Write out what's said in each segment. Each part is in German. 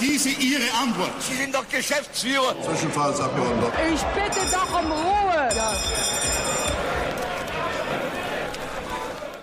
diese Ihre Antwort? Sie sind doch Geschäftsführer. Zwischenfallsabgeordneter. Ich bitte doch um Ruhe. Ja.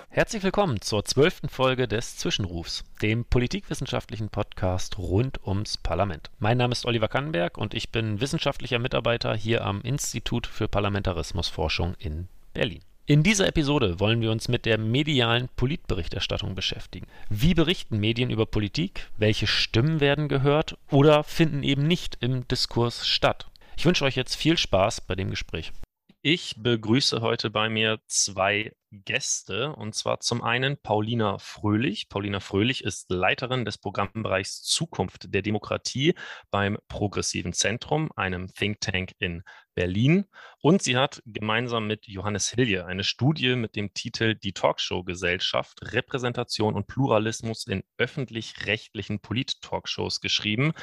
Herzlich willkommen zur zwölften Folge des Zwischenrufs, dem politikwissenschaftlichen Podcast rund ums Parlament. Mein Name ist Oliver Kannenberg und ich bin wissenschaftlicher Mitarbeiter hier am Institut für Parlamentarismusforschung in Berlin. In dieser Episode wollen wir uns mit der medialen Politberichterstattung beschäftigen. Wie berichten Medien über Politik? Welche Stimmen werden gehört oder finden eben nicht im Diskurs statt? Ich wünsche euch jetzt viel Spaß bei dem Gespräch. Ich begrüße heute bei mir zwei Gäste und zwar zum einen Paulina Fröhlich. Paulina Fröhlich ist Leiterin des Programmbereichs Zukunft der Demokratie beim Progressiven Zentrum, einem Think Tank in Berlin. Und sie hat gemeinsam mit Johannes Hilje eine Studie mit dem Titel Die Talkshow Gesellschaft, Repräsentation und Pluralismus in öffentlich-rechtlichen Polit-Talkshows geschrieben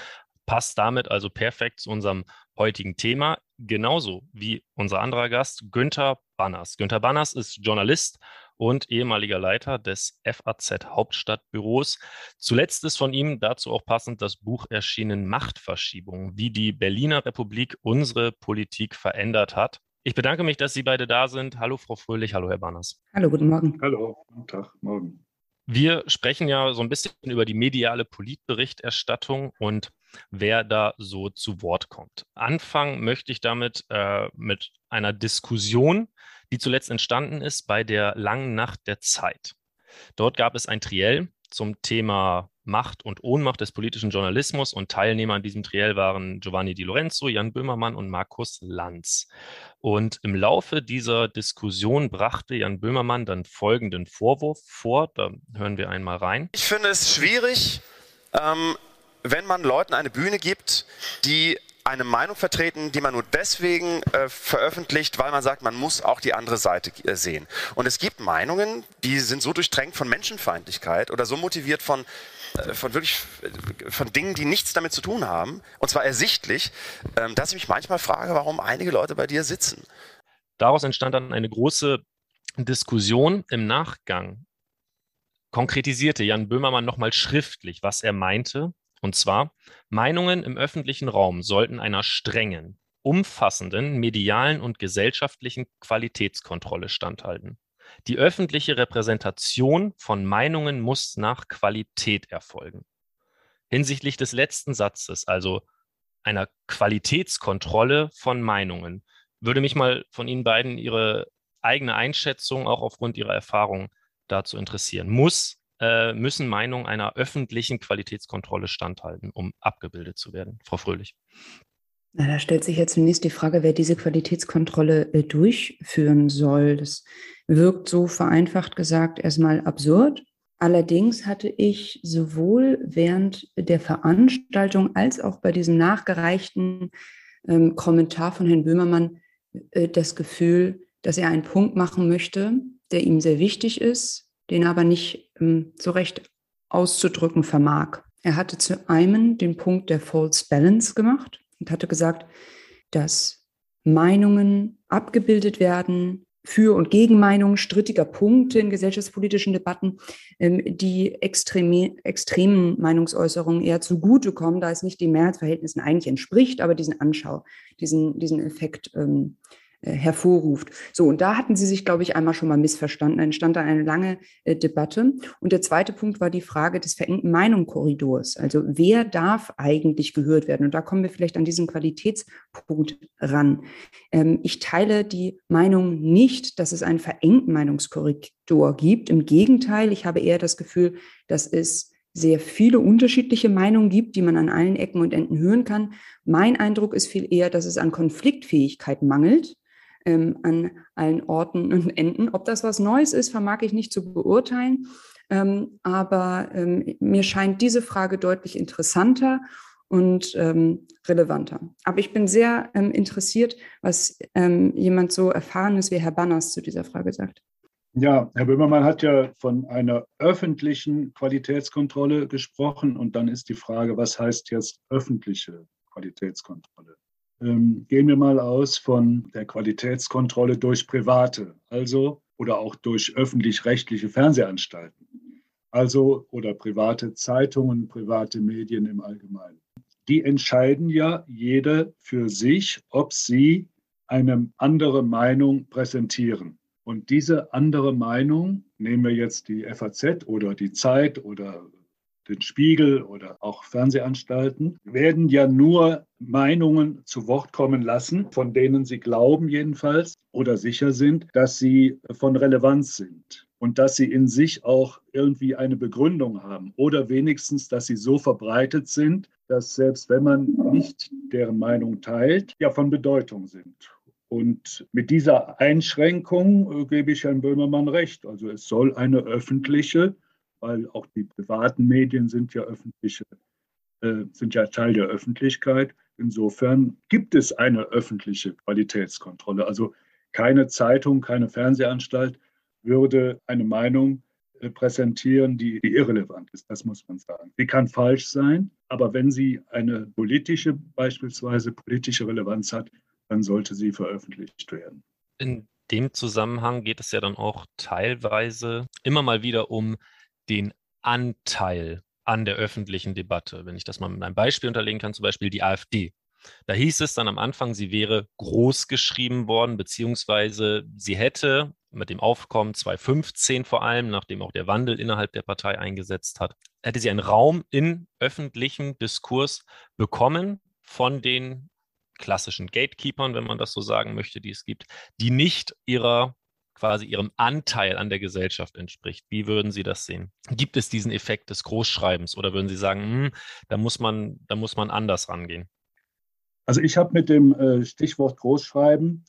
passt damit also perfekt zu unserem heutigen Thema, genauso wie unser anderer Gast Günther Banners. Günther Banners ist Journalist und ehemaliger Leiter des FAZ Hauptstadtbüros. Zuletzt ist von ihm dazu auch passend das Buch erschienen Machtverschiebung, wie die Berliner Republik unsere Politik verändert hat. Ich bedanke mich, dass Sie beide da sind. Hallo Frau Fröhlich, hallo Herr Banners. Hallo, guten Morgen. Hallo, guten Tag, morgen. Wir sprechen ja so ein bisschen über die mediale Politberichterstattung und wer da so zu Wort kommt. Anfangen möchte ich damit äh, mit einer Diskussion, die zuletzt entstanden ist bei der langen Nacht der Zeit. Dort gab es ein Triell zum Thema Macht und Ohnmacht des politischen Journalismus und Teilnehmer an diesem Triell waren Giovanni Di Lorenzo, Jan Böhmermann und Markus Lanz. Und im Laufe dieser Diskussion brachte Jan Böhmermann dann folgenden Vorwurf vor. Da hören wir einmal rein. Ich finde es schwierig, ähm, wenn man Leuten eine Bühne gibt, die eine Meinung vertreten, die man nur deswegen äh, veröffentlicht, weil man sagt, man muss auch die andere Seite äh, sehen. Und es gibt Meinungen, die sind so durchtränkt von Menschenfeindlichkeit oder so motiviert von äh, von wirklich äh, von Dingen, die nichts damit zu tun haben, und zwar ersichtlich, ähm, dass ich mich manchmal frage, warum einige Leute bei dir sitzen. Daraus entstand dann eine große Diskussion im Nachgang. Konkretisierte Jan Böhmermann nochmal schriftlich, was er meinte und zwar, Meinungen im öffentlichen Raum sollten einer strengen, umfassenden medialen und gesellschaftlichen Qualitätskontrolle standhalten. Die öffentliche Repräsentation von Meinungen muss nach Qualität erfolgen. Hinsichtlich des letzten Satzes, also einer Qualitätskontrolle von Meinungen, würde mich mal von Ihnen beiden Ihre eigene Einschätzung auch aufgrund Ihrer Erfahrung dazu interessieren. Muss äh, müssen Meinungen einer öffentlichen Qualitätskontrolle standhalten, um abgebildet zu werden. Frau Fröhlich. Na, da stellt sich ja zunächst die Frage, wer diese Qualitätskontrolle äh, durchführen soll. Das wirkt so vereinfacht gesagt erstmal absurd. Allerdings hatte ich sowohl während der Veranstaltung als auch bei diesem nachgereichten ähm, Kommentar von Herrn Böhmermann äh, das Gefühl, dass er einen Punkt machen möchte, der ihm sehr wichtig ist, den er aber nicht ähm, so recht auszudrücken vermag. Er hatte zu einem den Punkt der False Balance gemacht und hatte gesagt, dass Meinungen abgebildet werden, für- und Gegenmeinungen strittiger Punkte in gesellschaftspolitischen Debatten, ähm, die extreme, extremen Meinungsäußerungen eher zugutekommen, da es nicht den Mehrheitsverhältnissen eigentlich entspricht, aber diesen Anschau, diesen, diesen Effekt ähm, äh, hervorruft. So, und da hatten sie sich, glaube ich, einmal schon mal missverstanden. Entstand da eine lange äh, Debatte. Und der zweite Punkt war die Frage des verengten Meinungskorridors. Also wer darf eigentlich gehört werden? Und da kommen wir vielleicht an diesen Qualitätspunkt ran. Ähm, ich teile die Meinung nicht, dass es einen verengten Meinungskorridor gibt. Im Gegenteil, ich habe eher das Gefühl, dass es sehr viele unterschiedliche Meinungen gibt, die man an allen Ecken und Enden hören kann. Mein Eindruck ist viel eher, dass es an Konfliktfähigkeit mangelt ähm, an allen Orten und Enden. Ob das was Neues ist, vermag ich nicht zu beurteilen. Ähm, aber ähm, mir scheint diese Frage deutlich interessanter und ähm, relevanter. Aber ich bin sehr ähm, interessiert, was ähm, jemand so Erfahrenes wie Herr Banners zu dieser Frage sagt. Ja, Herr Böhmermann hat ja von einer öffentlichen Qualitätskontrolle gesprochen. Und dann ist die Frage, was heißt jetzt öffentliche Qualitätskontrolle? Ähm, gehen wir mal aus von der Qualitätskontrolle durch Private, also oder auch durch öffentlich-rechtliche Fernsehanstalten. also oder private Zeitungen, private Medien im Allgemeinen. Die entscheiden ja jede für sich, ob sie eine andere Meinung präsentieren. Und diese andere Meinung, nehmen wir jetzt die FAZ oder die Zeit oder den Spiegel oder auch Fernsehanstalten, werden ja nur Meinungen zu Wort kommen lassen, von denen sie glauben jedenfalls oder sicher sind, dass sie von Relevanz sind und dass sie in sich auch irgendwie eine Begründung haben oder wenigstens, dass sie so verbreitet sind, dass selbst wenn man nicht deren Meinung teilt, ja von Bedeutung sind. Und mit dieser Einschränkung äh, gebe ich Herrn Böhmermann recht. Also es soll eine öffentliche weil auch die privaten Medien sind ja öffentliche, äh, sind ja Teil der Öffentlichkeit. Insofern gibt es eine öffentliche Qualitätskontrolle. Also keine Zeitung, keine Fernsehanstalt würde eine Meinung äh, präsentieren, die, die irrelevant ist. Das muss man sagen. Sie kann falsch sein, aber wenn sie eine politische, beispielsweise politische Relevanz hat, dann sollte sie veröffentlicht werden. In dem Zusammenhang geht es ja dann auch teilweise immer mal wieder um den Anteil an der öffentlichen Debatte. Wenn ich das mal mit einem Beispiel unterlegen kann, zum Beispiel die AfD. Da hieß es dann am Anfang, sie wäre groß geschrieben worden, beziehungsweise sie hätte mit dem Aufkommen 2015 vor allem, nachdem auch der Wandel innerhalb der Partei eingesetzt hat, hätte sie einen Raum in öffentlichem Diskurs bekommen von den klassischen Gatekeepers, wenn man das so sagen möchte, die es gibt, die nicht ihrer quasi ihrem Anteil an der Gesellschaft entspricht. Wie würden Sie das sehen? Gibt es diesen Effekt des Großschreibens oder würden Sie sagen, hm, da, muss man, da muss man anders rangehen? Also ich habe mit dem äh, Stichwort Großschreiben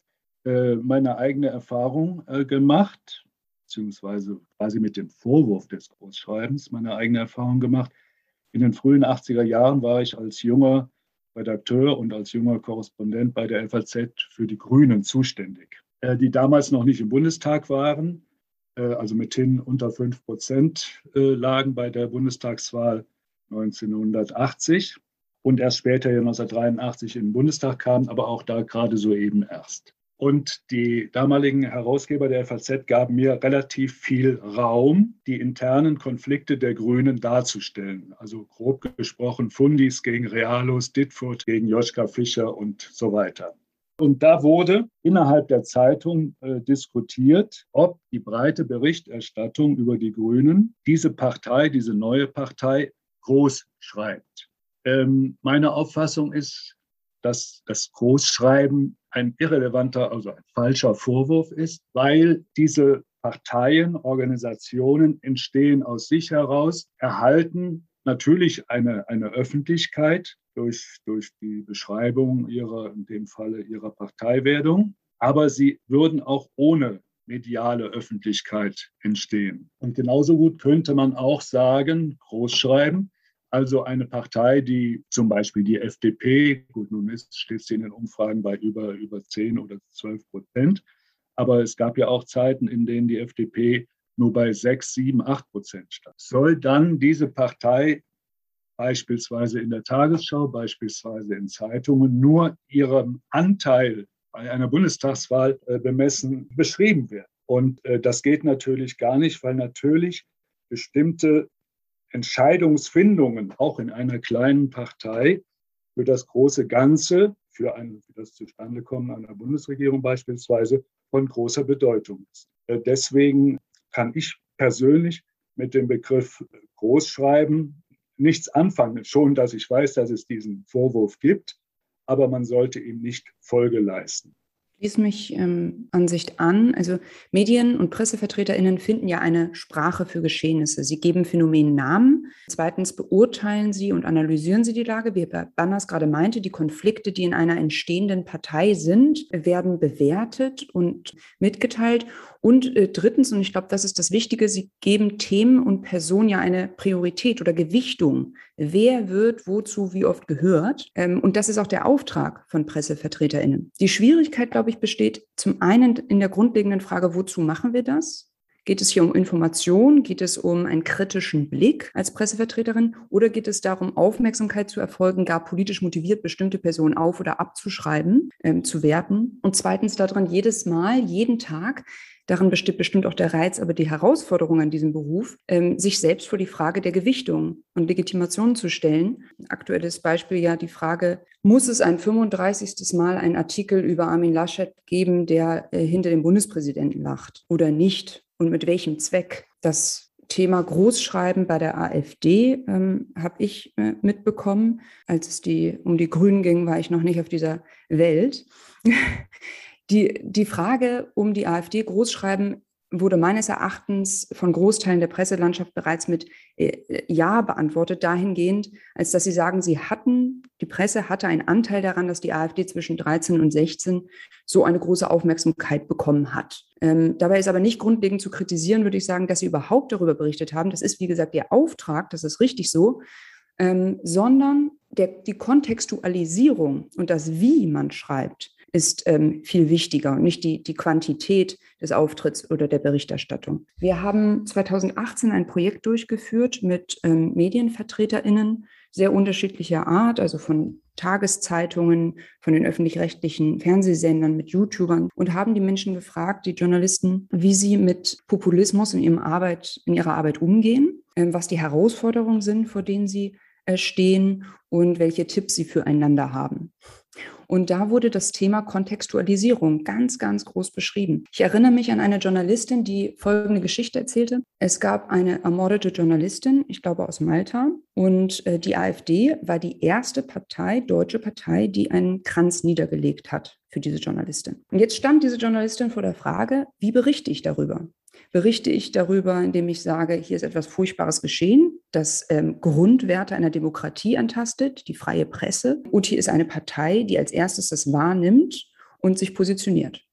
äh, meine eigene Erfahrung äh, gemacht, beziehungsweise quasi mit dem Vorwurf des Großschreibens meine eigene Erfahrung gemacht. In den frühen 80er Jahren war ich als junger Redakteur und als junger Korrespondent bei der FAZ für die Grünen zuständig. Äh, die damals noch nicht im Bundestag waren, äh, also mithin unter 5 Prozent äh, lagen bei der Bundestagswahl 1980 und erst später, 1983, in den Bundestag kamen, aber auch da gerade soeben erst. Und die damaligen Herausgeber der FAZ gaben mir relativ viel Raum, die internen Konflikte der Grünen darzustellen. Also grob gesprochen Fundis gegen Realos, Ditfurth gegen Joschka Fischer und so weiter. Und da wurde innerhalb der Zeitung äh, diskutiert, ob die breite Berichterstattung über die Grünen diese Partei, diese neue Partei groß schreibt. Ähm, meine Auffassung ist, dass das Großschreiben ein irrelevanter, also ein falscher Vorwurf ist, weil diese Parteien, Organisationen entstehen aus sich heraus, erhalten natürlich eine, eine Öffentlichkeit, durch, durch die Beschreibung ihrer, in dem Falle ihrer Parteiwerdung. Aber sie würden auch ohne mediale Öffentlichkeit entstehen. Und genauso gut könnte man auch sagen, großschreiben, also eine Partei, die zum Beispiel die FDP, gut, nun ist, steht sie in den Umfragen bei über, über 10 oder 12 Prozent, aber es gab ja auch Zeiten, in denen die FDP nur bei 6, 7, 8 Prozent stand. Soll dann diese Partei beispielsweise in der Tagesschau, beispielsweise in Zeitungen, nur ihrem Anteil bei einer Bundestagswahl äh, bemessen beschrieben werden. Und äh, das geht natürlich gar nicht, weil natürlich bestimmte Entscheidungsfindungen auch in einer kleinen Partei für das große Ganze, für, ein, für das Zustandekommen einer Bundesregierung beispielsweise, von großer Bedeutung ist. Äh, deswegen kann ich persönlich mit dem Begriff Großschreiben nichts anfangen. Schon, dass ich weiß, dass es diesen Vorwurf gibt, aber man sollte ihm nicht Folge leisten schließe mich ähm, Ansicht an. Also Medien und PressevertreterInnen finden ja eine Sprache für Geschehnisse. Sie geben Phänomenen Namen. Zweitens beurteilen sie und analysieren sie die Lage. Wie Herr Banners gerade meinte, die Konflikte, die in einer entstehenden Partei sind, werden bewertet und mitgeteilt. Und äh, drittens, und ich glaube, das ist das Wichtige, sie geben Themen und Personen ja eine Priorität oder Gewichtung. Wer wird wozu wie oft gehört? Ähm, und das ist auch der Auftrag von PressevertreterInnen. Die Schwierigkeit, glaube ich, besteht zum einen in der grundlegenden Frage, wozu machen wir das? Geht es hier um Information? Geht es um einen kritischen Blick als Pressevertreterin? Oder geht es darum, Aufmerksamkeit zu erfolgen, gar politisch motiviert bestimmte Personen auf- oder abzuschreiben, ähm, zu werten? Und zweitens daran, jedes Mal, jeden Tag darin besteht bestimmt auch der Reiz, aber die Herausforderung an diesem Beruf, ähm, sich selbst vor die Frage der Gewichtung und Legitimation zu stellen. Aktuelles Beispiel ja die Frage, muss es ein 35. Mal einen Artikel über Armin Laschet geben, der äh, hinter dem Bundespräsidenten lacht oder nicht? Und mit welchem Zweck? Das Thema Großschreiben bei der AfD ähm, habe ich äh, mitbekommen. Als es die, um die Grünen ging, war ich noch nicht auf dieser Welt. die, die Frage um die AfD Großschreiben wurde meines Erachtens von Großteilen der Presselandschaft bereits mit äh, Ja beantwortet, dahingehend, als dass sie sagen, sie hatten, die Presse hatte einen Anteil daran, dass die AfD zwischen 13 und 16 so eine große Aufmerksamkeit bekommen hat. Ähm, dabei ist aber nicht grundlegend zu kritisieren, würde ich sagen, dass sie überhaupt darüber berichtet haben. Das ist, wie gesagt, ihr Auftrag, das ist richtig so, ähm, sondern der, die Kontextualisierung und das, wie man schreibt, ist ähm, viel wichtiger und nicht die, die Quantität des Auftritts oder der Berichterstattung. Wir haben 2018 ein Projekt durchgeführt mit ähm, MedienvertreterInnen sehr unterschiedlicher Art, also von Tageszeitungen, von den öffentlich-rechtlichen Fernsehsendern, mit YouTubern und haben die Menschen gefragt, die Journalisten, wie sie mit Populismus in, ihrem Arbeit, in ihrer Arbeit umgehen, äh, was die Herausforderungen sind, vor denen sie äh, stehen und welche Tipps sie füreinander haben. Und da wurde das Thema Kontextualisierung ganz, ganz groß beschrieben. Ich erinnere mich an eine Journalistin, die folgende Geschichte erzählte. Es gab eine ermordete Journalistin, ich glaube aus Malta, und äh, die AfD war die erste Partei, deutsche Partei, die einen Kranz niedergelegt hat für diese Journalistin. Und jetzt stand diese Journalistin vor der Frage, wie berichte ich darüber? Berichte ich darüber, indem ich sage, hier ist etwas Furchtbares geschehen, das ähm, Grundwerte einer Demokratie antastet, die freie Presse. Und hier ist eine Partei, die als erstes das wahrnimmt und sich positioniert.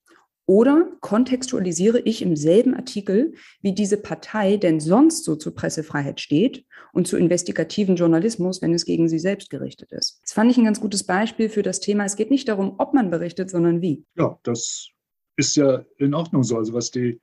Oder kontextualisiere ich im selben Artikel, wie diese Partei denn sonst so zur Pressefreiheit steht und zu investigativen Journalismus, wenn es gegen sie selbst gerichtet ist. Das fand ich ein ganz gutes Beispiel für das Thema. Es geht nicht darum, ob man berichtet, sondern wie. Ja, das ist ja in Ordnung so. Also was die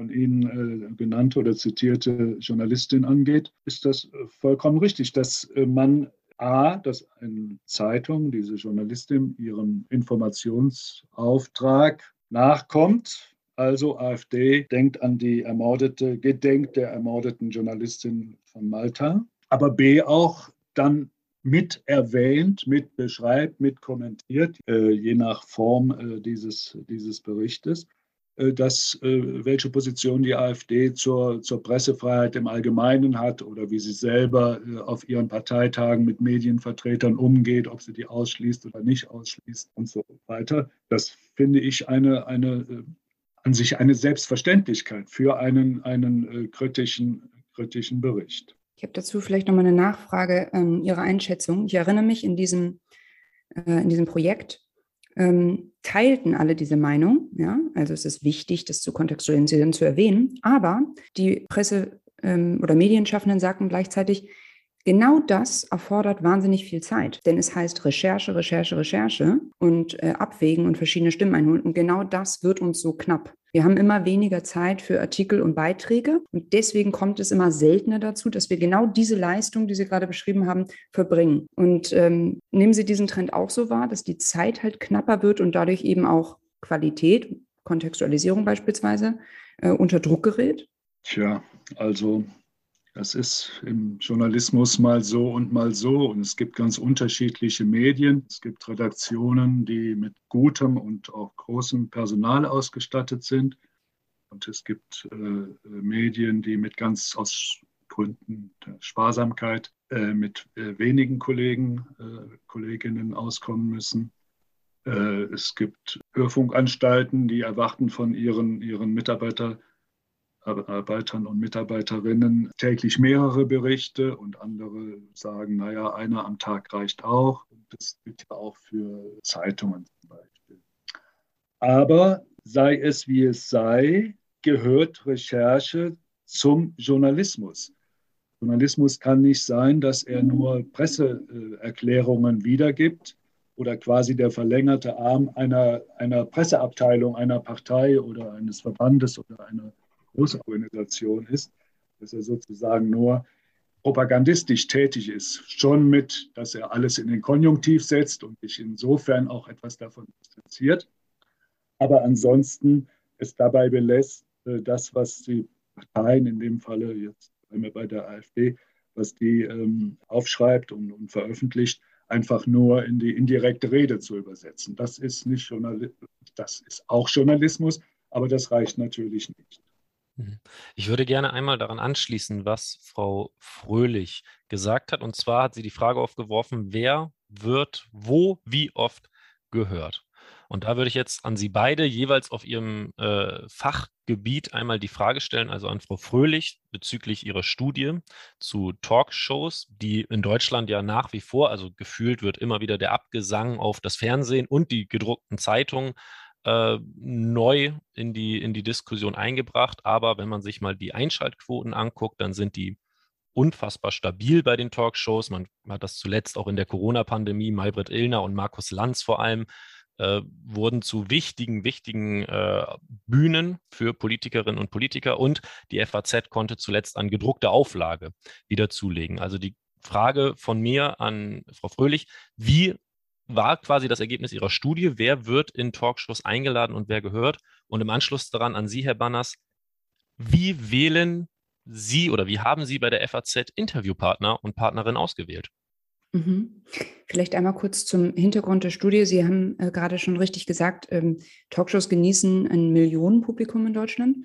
von Ihnen äh, genannte oder zitierte Journalistin angeht, ist das äh, vollkommen richtig, dass äh, man A, dass eine Zeitung, diese Journalistin, ihrem Informationsauftrag nachkommt. Also AfD denkt an die ermordete, gedenkt der ermordeten Journalistin von Malta. Aber B auch dann mit erwähnt, mit beschreibt, mit kommentiert, je nach Form dieses, dieses Berichtes. Äh, dass, äh, welche Position die AfD zur, zur Pressefreiheit im Allgemeinen hat oder wie sie selber äh, auf ihren Parteitagen mit Medienvertretern umgeht, ob sie die ausschließt oder nicht ausschließt und so weiter. Das finde ich eine, eine an sich eine Selbstverständlichkeit für einen, einen kritischen, kritischen Bericht. Ich habe dazu vielleicht noch mal eine Nachfrage, ähm, Ihre Einschätzung. Ich erinnere mich in diesem, äh, in diesem Projekt ähm, teilten alle diese Meinung. Ja? Also es ist wichtig, das zu kontextualisieren, zu erwähnen. Aber die Presse- ähm, oder Medienschaffenden sagten gleichzeitig, Genau das erfordert wahnsinnig viel Zeit, denn es heißt Recherche, Recherche, Recherche und äh, abwägen und verschiedene Stimmen einholen. Und genau das wird uns so knapp. Wir haben immer weniger Zeit für Artikel und Beiträge und deswegen kommt es immer seltener dazu, dass wir genau diese Leistung, die Sie gerade beschrieben haben, verbringen. Und ähm, nehmen Sie diesen Trend auch so wahr, dass die Zeit halt knapper wird und dadurch eben auch Qualität, Kontextualisierung beispielsweise, äh, unter Druck gerät? Tja, also das ist im Journalismus mal so und mal so. Und es gibt ganz unterschiedliche Medien. Es gibt Redaktionen, die mit gutem und auch großem Personal ausgestattet sind. Und es gibt äh, Medien, die mit ganz aus Gründen der Sparsamkeit äh, mit äh, wenigen Kollegen, äh, Kolleginnen auskommen müssen. Äh, es gibt Hörfunkanstalten, die erwarten von ihren, ihren Mitarbeitern, Arbeitern und Mitarbeiterinnen täglich mehrere Berichte und andere sagen, naja, einer am Tag reicht auch. Das gilt ja auch für Zeitungen zum Beispiel. Aber sei es wie es sei, gehört Recherche zum Journalismus. Journalismus kann nicht sein, dass er nur Presseerklärungen wiedergibt oder quasi der verlängerte Arm einer, einer Presseabteilung einer Partei oder eines Verbandes oder einer große Organisation ist, dass er sozusagen nur propagandistisch tätig ist, schon mit, dass er alles in den Konjunktiv setzt und sich insofern auch etwas davon distanziert, aber ansonsten es dabei belässt, äh, das, was die Parteien, in dem Falle jetzt bei der AfD, was die ähm, aufschreibt und, und, veröffentlicht, einfach nur in die indirekte Rede zu übersetzen. Das ist nicht Journalismus, das ist auch Journalismus, aber das reicht natürlich nicht. Mhm. Ich würde gerne einmal daran anschließen, was Frau Fröhlich gesagt hat. Und zwar hat sie die Frage aufgeworfen, wer wird wo, wie oft gehört. Und da würde ich jetzt an Sie beide jeweils auf Ihrem äh, Fachgebiet einmal die Frage stellen, also an Frau Fröhlich bezüglich Ihrer Studie zu Talkshows, die in Deutschland ja nach wie vor, also gefühlt wird immer wieder der Abgesang auf das Fernsehen und die gedruckten Zeitungen äh, neu in die, in die Diskussion eingebracht. Aber wenn man sich mal die Einschaltquoten anguckt, dann sind die unfassbar stabil bei den Talkshows. Man hat das zuletzt auch in der Corona-Pandemie, Maybrit Illner und Markus Lanz vor allem äh, wurden zu wichtigen, wichtigen äh, Bühnen für Politikerinnen und Politiker und die FAZ konnte zuletzt an gedruckter Auflage wieder zulegen. Also die Frage von mir an Frau Fröhlich, wie war quasi das Ergebnis Ihrer Studie? Wer wird in Talkshows eingeladen und wer gehört? Und im Anschluss daran an Sie, Herr Banners, wie wählen Sie oder wie haben Sie bei der FAZ Interviewpartner und Partnerin ausgewählt? Mhm. Vielleicht einmal kurz zum Hintergrund der Studie. Sie haben äh, gerade schon richtig gesagt, ähm, Talkshows genießen ein Millionenpublikum in Deutschland.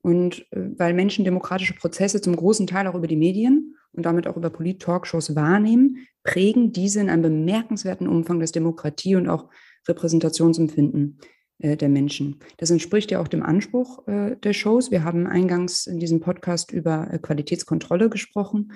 Und äh, weil Menschen demokratische Prozesse zum großen Teil auch über die Medien und damit auch über Polit-Talkshows wahrnehmen, prägen diese in einem bemerkenswerten Umfang das Demokratie- und auch Repräsentationsempfinden äh, der Menschen. Das entspricht ja auch dem Anspruch äh, der Shows. Wir haben eingangs in diesem Podcast über äh, Qualitätskontrolle gesprochen.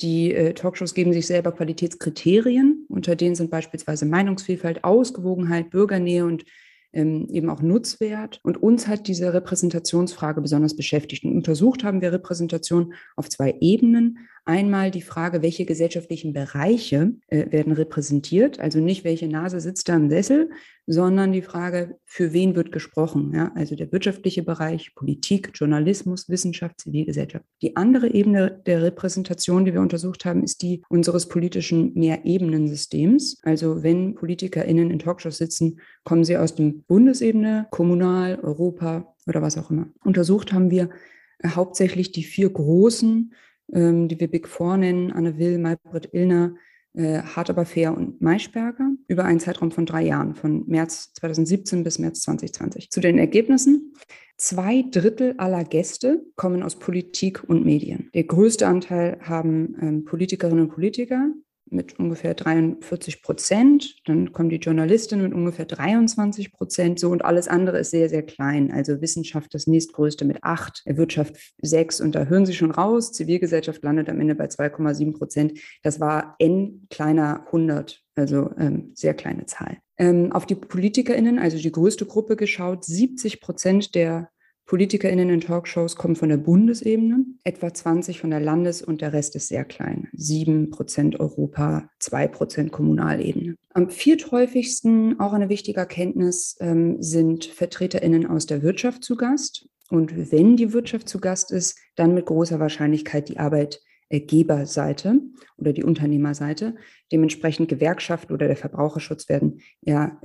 Die äh, Talkshows geben sich selber Qualitätskriterien, unter denen sind beispielsweise Meinungsvielfalt, Ausgewogenheit, Bürgernähe und eben auch Nutzwert. Und uns hat diese Repräsentationsfrage besonders beschäftigt. Und untersucht haben wir Repräsentation auf zwei Ebenen. Einmal die Frage, welche gesellschaftlichen Bereiche äh, werden repräsentiert, also nicht welche Nase sitzt da im Sessel, sondern die Frage, für wen wird gesprochen, ja? also der wirtschaftliche Bereich, Politik, Journalismus, Wissenschaft, Zivilgesellschaft. Die andere Ebene der Repräsentation, die wir untersucht haben, ist die unseres politischen Mehrebenensystems. Also wenn PolitikerInnen in Talkshows sitzen, kommen sie aus dem Bundesebene, Kommunal, Europa oder was auch immer. Untersucht haben wir äh, hauptsächlich die vier großen ähm, die wir Big Four nennen, Anne Will, Maybrit Illner, äh, Hart aber fair und Maischberger über einen Zeitraum von drei Jahren, von März 2017 bis März 2020. Zu den Ergebnissen. Zwei Drittel aller Gäste kommen aus Politik und Medien. Der größte Anteil haben ähm, Politikerinnen und Politiker, mit ungefähr 43 Prozent. Dann kommen die Journalistinnen mit ungefähr 23 Prozent. So und alles andere ist sehr, sehr klein. Also Wissenschaft das nächstgrößte mit acht, Wirtschaft sechs. Und da hören Sie schon raus. Zivilgesellschaft landet am Ende bei 2,7 Prozent. Das war n kleiner 100, also ähm, sehr kleine Zahl. Ähm, auf die PolitikerInnen, also die größte Gruppe geschaut, 70 Prozent der PolitikerInnen in Talkshows kommen von der Bundesebene, etwa 20 von der Landes- und der Rest ist sehr klein. 7 Prozent Europa, 2 Prozent Kommunalebene. Am vierthäufigsten, auch eine wichtige Erkenntnis, ähm, sind VertreterInnen aus der Wirtschaft zu Gast. Und wenn die Wirtschaft zu Gast ist, dann mit großer Wahrscheinlichkeit die Arbeitgeberseite oder die Unternehmerseite. Dementsprechend Gewerkschaften oder der Verbraucherschutz werden ja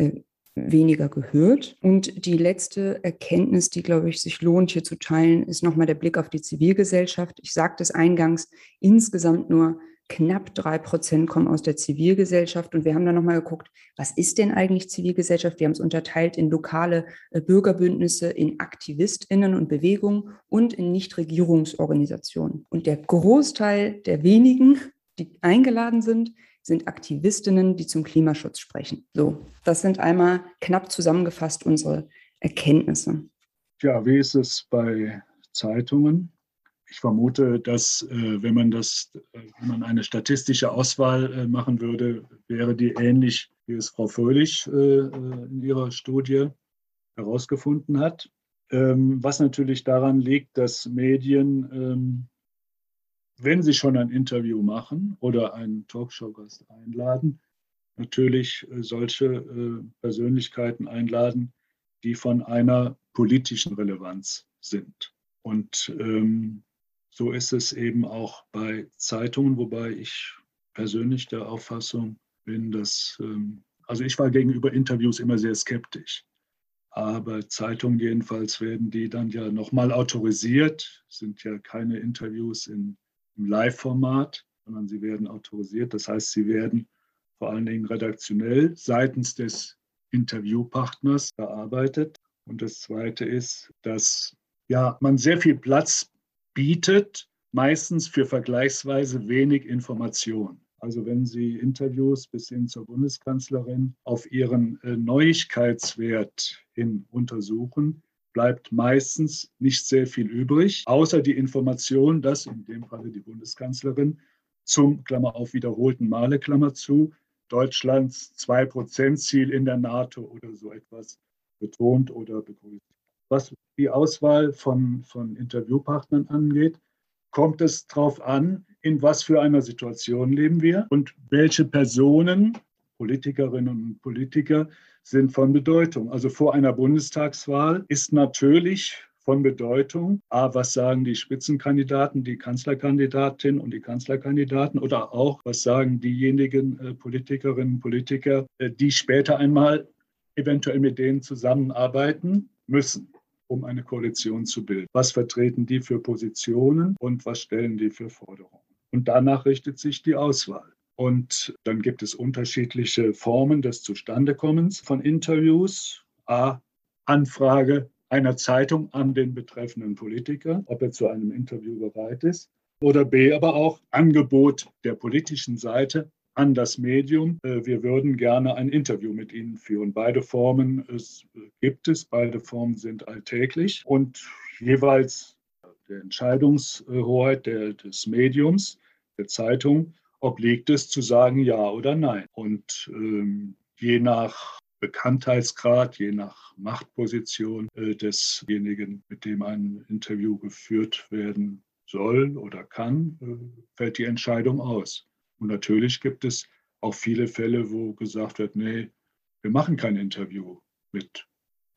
weniger gehört. Und die letzte Erkenntnis, die, glaube ich, sich lohnt hier zu teilen, ist nochmal der Blick auf die Zivilgesellschaft. Ich sagte es eingangs, insgesamt nur knapp drei Prozent kommen aus der Zivilgesellschaft. Und wir haben dann nochmal geguckt, was ist denn eigentlich Zivilgesellschaft? Wir haben es unterteilt in lokale äh, Bürgerbündnisse, in AktivistInnen und Bewegungen und in Nichtregierungsorganisationen. Und der Großteil der wenigen, die eingeladen sind, sind Aktivistinnen, die zum Klimaschutz sprechen. So, das sind einmal knapp zusammengefasst unsere Erkenntnisse. Ja, wie ist es bei Zeitungen? Ich vermute, dass äh, wenn man das, äh, wenn man eine statistische Auswahl äh, machen würde, wäre die ähnlich, wie es Frau Fröhlich in ihrer Studie herausgefunden hat. Ähm, was natürlich daran liegt, dass Medien ähm, wenn Sie schon ein Interview machen oder einen Talkshow-Gast einladen, natürlich äh, solche äh, Persönlichkeiten einladen, die von einer politischen Relevanz sind. Und ähm, so ist es eben auch bei Zeitungen, wobei ich persönlich der Auffassung bin, dass, ähm, also ich war gegenüber Interviews immer sehr skeptisch. aber Zeitungen jedenfalls werden die dann ja nochmal autorisiert, sind ja keine Interviews in, im Live-Format, sondern sie werden autorisiert. Das heißt, sie werden vor allen Dingen redaktionell seitens des Interviewpartners bearbeitet. Und das Zweite ist, dass ja, man sehr viel Platz bietet, meistens für vergleichsweise wenig Information. Also wenn Sie Interviews bis hin zur Bundeskanzlerin auf ihren äh, Neuigkeitswert hin untersuchen, bleibt meistens nicht sehr viel übrig, außer die Information, dass in dem Falle die Bundeskanzlerin zum, Klammer auf, wiederholten Male, Klammer zu, Deutschlands 2-Prozent-Ziel in der NATO oder so etwas betont oder begrüßt. Was die Auswahl von, von Interviewpartnern angeht, kommt es darauf an, in was für einer Situation leben wir und welche Personen, Politikerinnen und Politiker, sind von Bedeutung. Also vor einer Bundestagswahl ist natürlich von Bedeutung. A, was sagen die Spitzenkandidaten, die Kanzlerkandidatin und die Kanzlerkandidaten oder auch, was sagen diejenigen äh, Politikerinnen und Politiker, äh, die später einmal eventuell mit denen zusammenarbeiten müssen um eine Koalition zu bilden. Was vertreten die für Positionen und was stellen die für Forderungen? Und danach richtet sich die Auswahl. Und dann gibt es unterschiedliche Formen des Zustandekommens von Interviews. A, Anfrage einer Zeitung an den betreffenden Politiker, ob er zu einem Interview bereit ist. Oder B, aber auch Angebot der politischen Seite an das Medium. Äh, wir würden gerne ein Interview mit Ihnen führen. Beide Formen es gibt es, beide Formen sind alltäglich und jeweils der Entscheidungshoheit des Mediums, der Zeitung, obliegt es zu sagen ja oder nein. Und ähm, je nach Bekanntheitsgrad, je nach Machtposition äh, desjenigen, mit dem ein Interview geführt werden soll oder kann, äh, fällt die Entscheidung aus. Und natürlich gibt es auch viele Fälle, wo gesagt wird, nee, wir machen kein Interview mit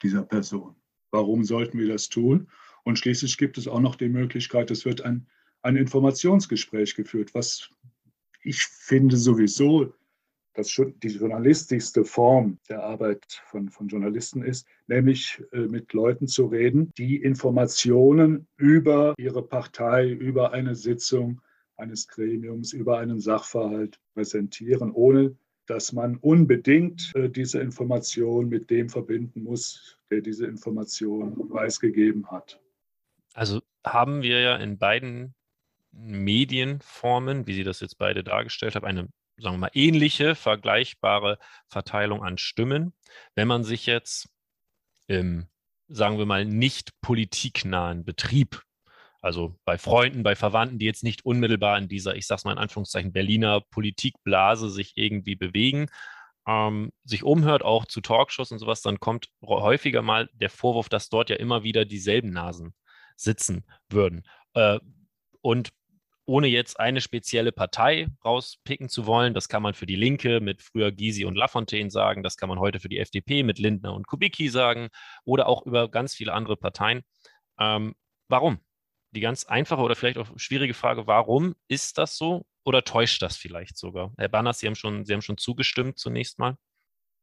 dieser Person. Warum sollten wir das tun? Und schließlich gibt es auch noch die Möglichkeit, es wird ein, ein Informationsgespräch geführt, was ich finde sowieso das die journalistischste Form der Arbeit von, von Journalisten ist, nämlich äh, mit Leuten zu reden, die Informationen über ihre Partei, über eine Sitzung, eines Gremiums über einen Sachverhalt präsentieren, ohne dass man unbedingt äh, diese Information mit dem verbinden muss, der diese Information preisgegeben hat. Also haben wir ja in beiden Medienformen, wie Sie das jetzt beide dargestellt haben, eine, sagen wir mal, ähnliche, vergleichbare Verteilung an Stimmen. Wenn man sich jetzt im, sagen wir mal, nicht politiknahen Betrieb also bei Freunden, bei Verwandten, die jetzt nicht unmittelbar in dieser, ich sag's mal in Anführungszeichen, Berliner Politikblase sich irgendwie bewegen, ähm, sich umhört, auch zu Talkshows und sowas, dann kommt häufiger mal der Vorwurf, dass dort ja immer wieder dieselben Nasen sitzen würden. Äh, und ohne jetzt eine spezielle Partei rauspicken zu wollen, das kann man für die Linke mit früher Gysi und Lafontaine sagen, das kann man heute für die FDP mit Lindner und Kubicki sagen oder auch über ganz viele andere Parteien. Ähm, warum? die ganz einfache oder vielleicht auch schwierige Frage, warum ist das so oder täuscht das vielleicht sogar? Herr Banners, Sie haben schon, Sie haben schon zugestimmt zunächst mal.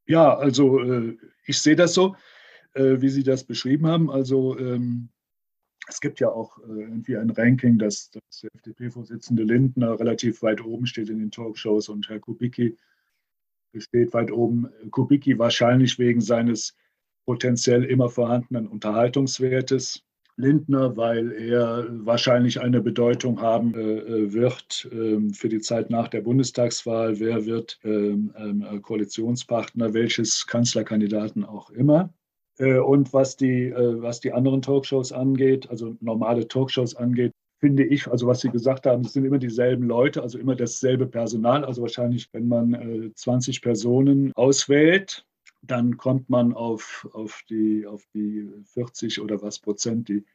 Ja, also äh, ich sehe das so, äh, wie Sie das beschrieben haben. Also ähm, es gibt ja auch äh, irgendwie ein Ranking, dass, dass der FDP-Vorsitzende Lindner relativ weit oben steht in den Talkshows und Herr Kubicki steht weit oben. Kubicki wahrscheinlich wegen seines potenziell immer vorhandenen Unterhaltungswertes Lindner, weil er wahrscheinlich eine Bedeutung haben äh, äh wird äh, für die Zeit nach der Bundestagswahl. Wer wird äh, Koalitionspartner, welches Kanzlerkandidaten auch immer. Äh, und was die, äh, was die anderen Talkshows angeht, also normale Talkshows angeht, finde ich, also was Sie gesagt haben, es sind immer dieselben Leute, also immer dasselbe Personal. Also wahrscheinlich, wenn man 20 Personen auswählt, dann kommt man auf, auf, die, auf die 40 oder was Prozent, die,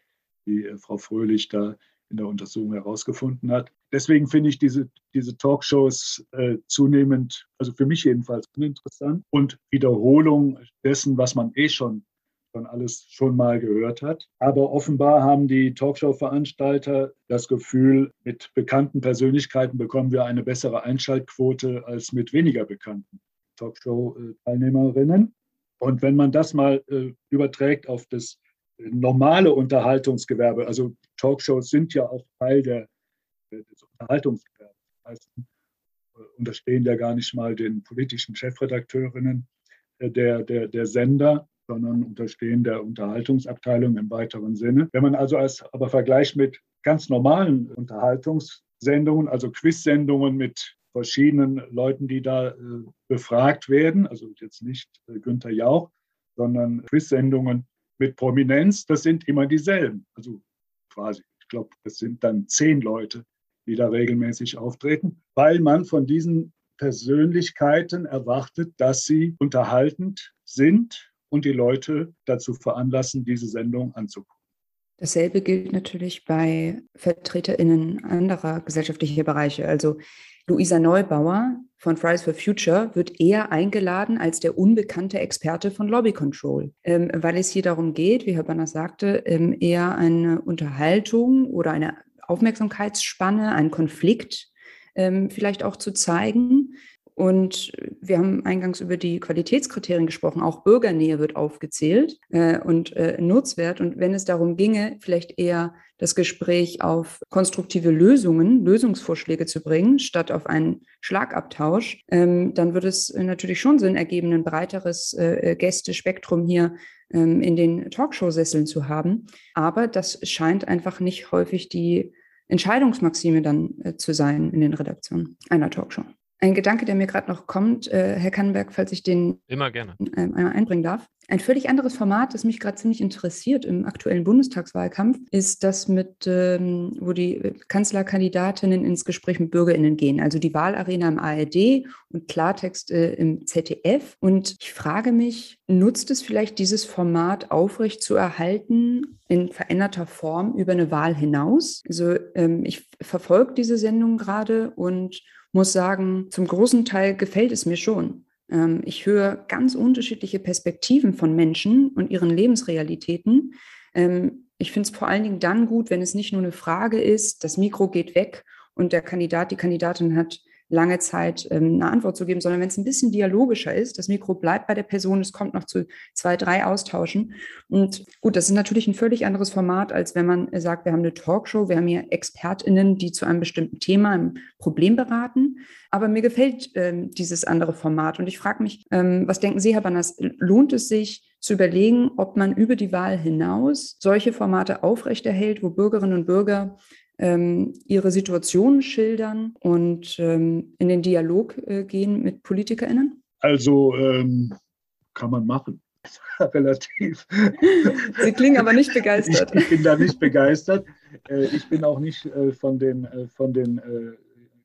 die äh, Frau Fröhlich da in der Untersuchung herausgefunden hat. Deswegen finde ich diese, diese Talkshows äh, zunehmend, also für mich jedenfalls uninteressant und Wiederholung dessen, was man eh schon, schon alles schon mal gehört hat. Aber offenbar haben die Talkshow-Veranstalter das Gefühl, mit bekannten Persönlichkeiten bekommen wir eine bessere Einschaltquote als mit weniger bekannten. Talkshow-Teilnehmerinnen. Und wenn man das mal äh, überträgt auf das normale Unterhaltungsgewerbe, also Talkshows sind ja auch Teil der, des Unterhaltungsgewerbes. Äh, unterstehen ja gar nicht mal den politischen Chefredakteurinnen äh, der, der, der Sender, sondern unterstehen der Unterhaltungsabteilung im weiteren Sinne. Wenn man also als aber vergleicht mit ganz normalen Unterhaltungssendungen, also Quiz-Sendungen mit verschiedenen Leuten, die da äh, befragt werden, also jetzt nicht äh, Günther Jauch, sondern Quiz-Sendungen mit Prominenz, das sind immer dieselben. Also quasi, ich glaube, das sind dann zehn Leute, die da regelmäßig auftreten, weil man von diesen Persönlichkeiten erwartet, dass sie unterhaltend sind und die Leute dazu veranlassen, diese Sendung anzugucken. Dasselbe gilt natürlich bei VertreterInnen anderer gesellschaftlicher Bereiche. Also Luisa Neubauer von Fridays for Future wird eher eingeladen als der unbekannte Experte von Lobby Control, ähm, weil es hier darum geht, wie Herr Banner sagte, ähm, eher eine Unterhaltung oder eine Aufmerksamkeitsspanne, einen Konflikt ähm, vielleicht auch zu zeigen, und wir haben eingangs über die Qualitätskriterien gesprochen. Auch Bürgernähe wird aufgezählt äh, und äh, Nutzwert. Und wenn es darum ginge, vielleicht eher das Gespräch auf konstruktive Lösungen, Lösungsvorschläge zu bringen, statt auf einen Schlagabtausch, ähm, dann würde es natürlich schon Sinn ergeben, ein breiteres äh, Gästespektrum hier ähm, in den Talkshow-Sesseln zu haben. Aber das scheint einfach nicht häufig die Entscheidungsmaxime dann äh, zu sein in den Redaktionen einer Talkshow. Ein Gedanke, der mir gerade noch kommt, äh, Herr Kannenberg, falls ich den immer gerne äh, einmal einbringen darf. Ein völlig anderes Format, das mich gerade ziemlich interessiert im aktuellen Bundestagswahlkampf, ist das mit, ähm, wo die Kanzlerkandidatinnen ins Gespräch mit BürgerInnen gehen. Also die Wahlarena im ARD und Klartext äh, im ZDF. Und ich frage mich, nutzt es vielleicht dieses Format aufrecht zu erhalten in veränderter Form über eine Wahl hinaus? Also ähm, ich verfolge diese Sendung gerade und muss sagen, zum großen Teil gefällt es mir schon. Ähm, ich höre ganz unterschiedliche Perspektiven von Menschen und ihren Lebensrealitäten. Ähm, ich finde es vor allen Dingen dann gut, wenn es nicht nur eine Frage ist, das Mikro geht weg und der Kandidat, die Kandidatin hat lange Zeit ähm, eine Antwort zu geben, sondern wenn es ein bisschen dialogischer ist, das Mikro bleibt bei der Person, es kommt noch zu zwei, drei Austauschen. Und gut, das ist natürlich ein völlig anderes Format, als wenn man sagt, wir haben eine Talkshow, wir haben hier ExpertInnen, die zu einem bestimmten Thema, einem Problem beraten. Aber mir gefällt ähm, dieses andere Format. Und ich frage mich, ähm, was denken Sie, Herr Banners, lohnt es sich, zu überlegen, ob man über die Wahl hinaus solche Formate aufrechterhält, wo Bürgerinnen und Bürger ähm, ihre Situation schildern und ähm, in den Dialog äh, gehen mit PolitikerInnen? Also ähm, kann man machen. Relativ. Sie klingen aber nicht begeistert. Ich, ich bin da nicht begeistert. Äh, ich bin auch nicht äh, von den, äh, von den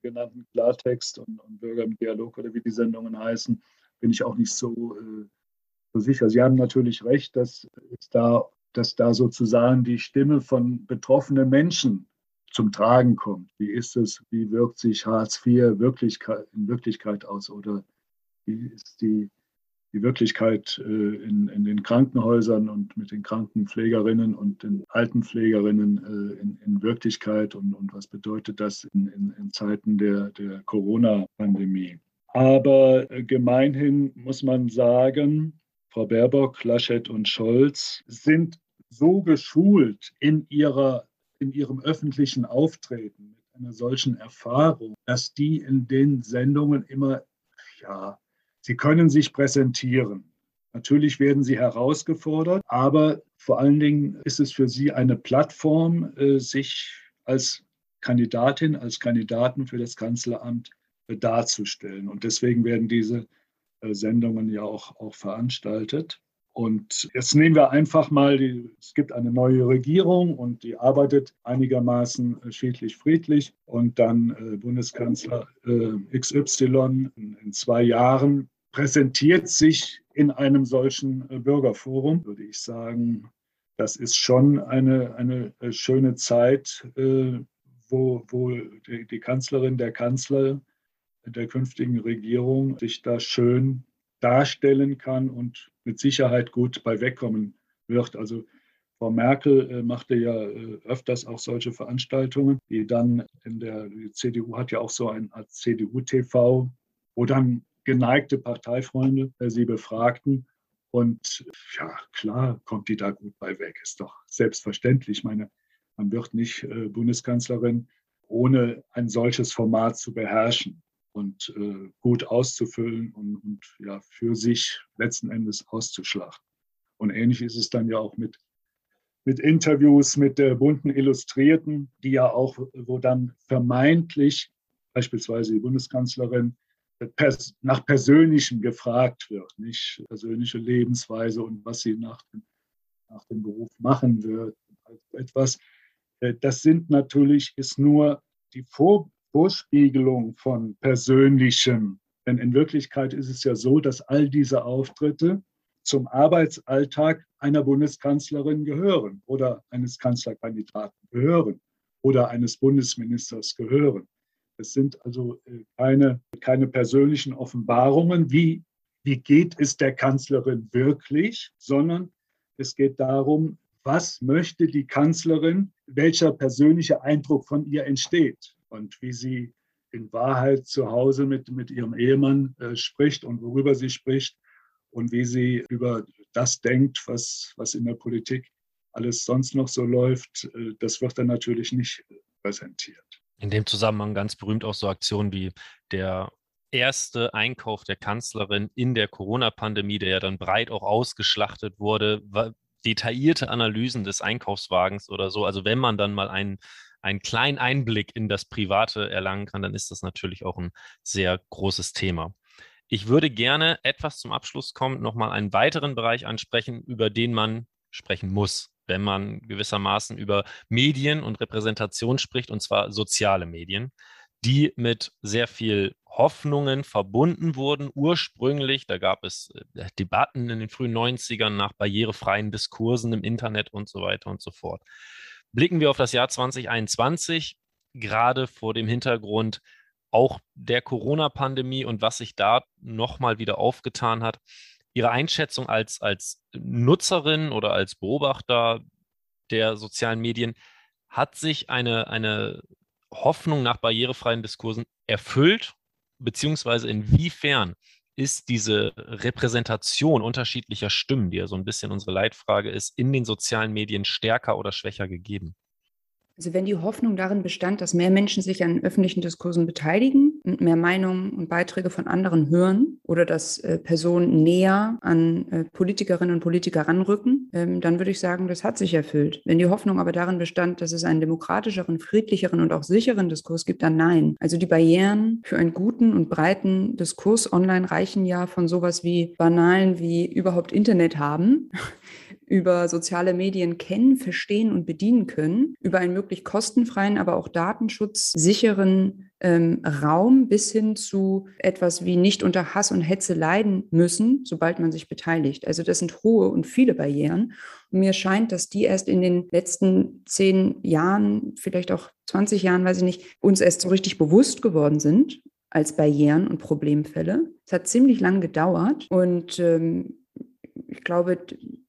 genannten Klartext und, und Bürger im Dialog oder wie die Sendungen heißen, bin ich auch nicht so, so sicher. Sie haben natürlich recht, dass, da, dass da sozusagen die Stimme von betroffenen Menschen zum Tragen kommt. Wie ist es, wie wirkt sich Hartz IV Wirklichkeit, in Wirklichkeit aus oder wie ist die, die Wirklichkeit äh, in, in den Krankenhäusern und mit den Krankenpflegerinnen und den Altenpflegerinnen äh, in, in Wirklichkeit und, und was bedeutet das in, in, Zeiten der, der Corona-Pandemie. Aber äh, gemeinhin muss man sagen, Frau Baerbock, Laschet und Scholz sind so geschult in ihrer in ihrem öffentlichen Auftreten mit einer solchen Erfahrung, dass die in den Sendungen immer, ja, sie können sich präsentieren. Natürlich werden sie herausgefordert, aber vor allen Dingen ist es für sie eine Plattform, äh, sich als Kandidatin, als Kandidaten für das Kanzleramt äh, darzustellen. Und deswegen werden diese äh, Sendungen ja auch, auch veranstaltet. Und jetzt nehmen wir einfach mal, die, es gibt eine neue Regierung und die arbeitet einigermaßen äh, schiedlich friedlich. Und dann äh, Bundeskanzler äh, XY in, in, zwei Jahren präsentiert sich in einem solchen äh, Bürgerforum, würde ich sagen. Das ist schon eine, eine äh, schöne Zeit, äh, wo, wo die, die Kanzlerin, der Kanzler der künftigen Regierung sich da schön darstellen kann und mit Sicherheit gut bei wegkommen wird. Also Frau Merkel äh, machte ja äh, öfters auch solche Veranstaltungen, die dann in der CDU hat ja auch so ein CDU-TV, wo dann geneigte Parteifreunde äh, sie befragten Und ja, klar kommt die da gut bei weg, ist doch selbstverständlich. Ich meine, man wird nicht Bundeskanzlerin, ohne ein solches Format zu beherrschen und äh, gut auszufüllen und, und ja, für sich letzten Endes auszuschlachten. Und ähnlich ist es dann ja auch mit, mit Interviews mit der bunten Illustrierten, die ja auch, wo dann vermeintlich beispielsweise die Bundeskanzlerin pers nach Persönlichem gefragt wird, nicht persönliche Lebensweise und was sie nach dem, nach dem Beruf machen wird. Also etwas, äh, das sind natürlich, ist nur die Vor Vorspiegelung von Persönlichem. Denn in Wirklichkeit ist es ja so, dass all diese Auftritte zum Arbeitsalltag einer Bundeskanzlerin gehören oder eines Kanzlerkandidaten gehören oder eines Bundesministers gehören. Es sind also äh, keine, keine persönlichen Offenbarungen, wie, wie geht es der Kanzlerin wirklich, sondern es geht darum, was möchte die Kanzlerin, welcher persönliche Eindruck von ihr entsteht und wie sie in Wahrheit zu Hause mit, mit ihrem Ehemann äh, spricht und worüber sie spricht und wie sie über das denkt, was, was in der Politik alles sonst noch so läuft, äh, das wird dann natürlich nicht präsentiert. In dem Zusammenhang ganz berühmt auch so Aktionen wie der erste Einkauf der Kanzlerin in der Corona-Pandemie, der ja dann breit auch ausgeschlachtet wurde, detaillierte Analysen des Einkaufswagens oder so. Also wenn man dann mal einen, einen kleinen Einblick in das Private erlangen kann, dann ist das natürlich auch ein sehr großes Thema. Ich würde gerne etwas zum Abschluss kommen, nochmal einen weiteren Bereich ansprechen, über den man sprechen muss, wenn man gewissermaßen über Medien und Repräsentation spricht, und zwar soziale Medien die mit sehr viel Hoffnungen verbunden wurden. Ursprünglich, da gab es äh, Debatten in den frühen 90ern nach barrierefreien Diskursen im Internet und so weiter und so fort. Blicken wir auf das Jahr 2021, gerade vor dem Hintergrund auch der Corona-Pandemie und was sich da nochmal wieder aufgetan hat. Ihre Einschätzung als, als Nutzerin oder als Beobachter der sozialen Medien, hat sich eine, eine Hoffnung nach barrierefreien Diskursen erfüllt, beziehungsweise inwiefern ist diese Repräsentation unterschiedlicher Stimmen, die ja so ein bisschen unsere Leitfrage ist, in den sozialen Medien stärker oder schwächer gegeben? Also wenn die Hoffnung darin bestand, dass mehr Menschen sich an öffentlichen Diskursen beteiligen mehr Meinungen und Beiträge von anderen hören oder dass äh, Personen näher an äh, Politikerinnen und Politiker ranrücken, ähm, dann würde ich sagen, das hat sich erfüllt. Wenn die Hoffnung aber darin bestand, dass es einen demokratischeren, friedlicheren und auch sicheren Diskurs gibt, dann nein. Also die Barrieren für einen guten und breiten Diskurs online reichen ja von sowas wie banalen wie überhaupt Internet haben über soziale Medien kennen, verstehen und bedienen können, über einen möglichst kostenfreien, aber auch datenschutzsicheren ähm, Raum bis hin zu etwas wie nicht unter Hass und Hetze leiden müssen, sobald man sich beteiligt. Also das sind hohe und viele Barrieren. Und mir scheint, dass die erst in den letzten zehn Jahren, vielleicht auch 20 Jahren, weiß ich nicht, uns erst so richtig bewusst geworden sind als Barrieren und Problemfälle. Es hat ziemlich lang gedauert und ähm, ich glaube,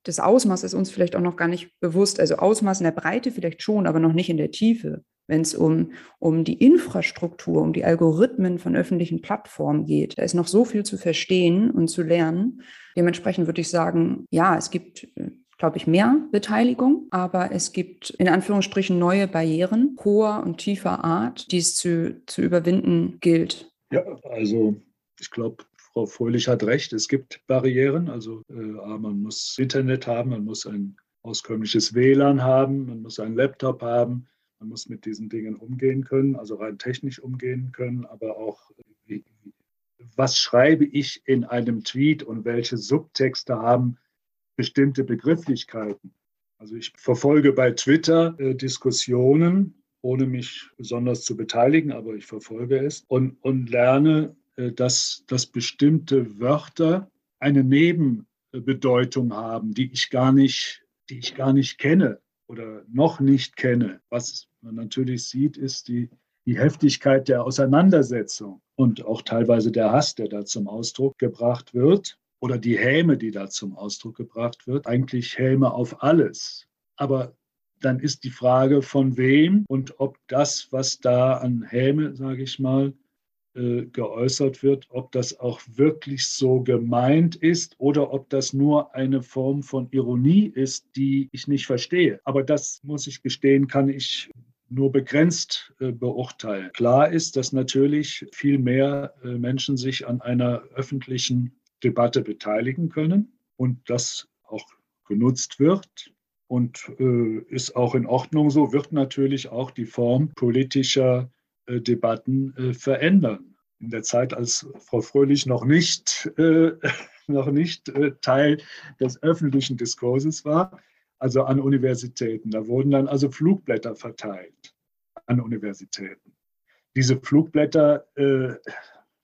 das Ausmaß ist uns vielleicht auch noch gar nicht bewusst. Also Ausmaß in der Breite vielleicht schon, aber noch nicht in der Tiefe. Wenn es um, um die Infrastruktur, um die Algorithmen von öffentlichen Plattformen geht, da ist noch so viel zu verstehen und zu lernen. Dementsprechend würde ich sagen, ja, es gibt, glaube ich, mehr Beteiligung, aber es gibt in Anführungsstrichen neue Barrieren hoher und tiefer Art, die es zu, zu überwinden gilt. Ja, also ich glaube, Frau Fröhlich hat recht, es gibt Barrieren. Also äh, man muss Internet haben, man muss ein auskömmliches WLAN haben, man muss einen Laptop haben, man muss mit diesen Dingen umgehen können, also rein technisch umgehen können, aber auch, was schreibe ich in einem Tweet und welche Subtexte haben bestimmte Begrifflichkeiten. Also ich verfolge bei Twitter äh, Diskussionen, ohne mich besonders zu beteiligen, aber ich verfolge es und, und lerne dass, dass bestimmte Wörter eine Nebenbedeutung haben, die ich gar nicht, die ich gar nicht kenne oder noch nicht kenne. Was man natürlich sieht, ist die, die Heftigkeit der Auseinandersetzung und auch teilweise der Hass, der da zum Ausdruck gebracht wird oder die Häme, die da zum Ausdruck gebracht wird. Eigentlich Häme auf alles. Aber dann ist die Frage von wem und ob das, was da an Häme, sage ich mal, äh, geäußert wird, ob das auch wirklich so gemeint ist oder ob das nur eine Form von Ironie ist, die ich nicht verstehe. Aber das muss ich gestehen, kann ich nur begrenzt äh, beurteilen. Klar ist, dass natürlich viel mehr äh, Menschen sich an einer öffentlichen Debatte beteiligen können und das auch genutzt wird und äh, ist auch in Ordnung so, wird natürlich auch die Form politischer Debatten äh, verändern. In der Zeit, als Frau Fröhlich noch nicht, äh, noch nicht äh, Teil des öffentlichen Diskurses war, also an Universitäten, da wurden dann also Flugblätter verteilt an Universitäten. Diese Flugblätter, äh,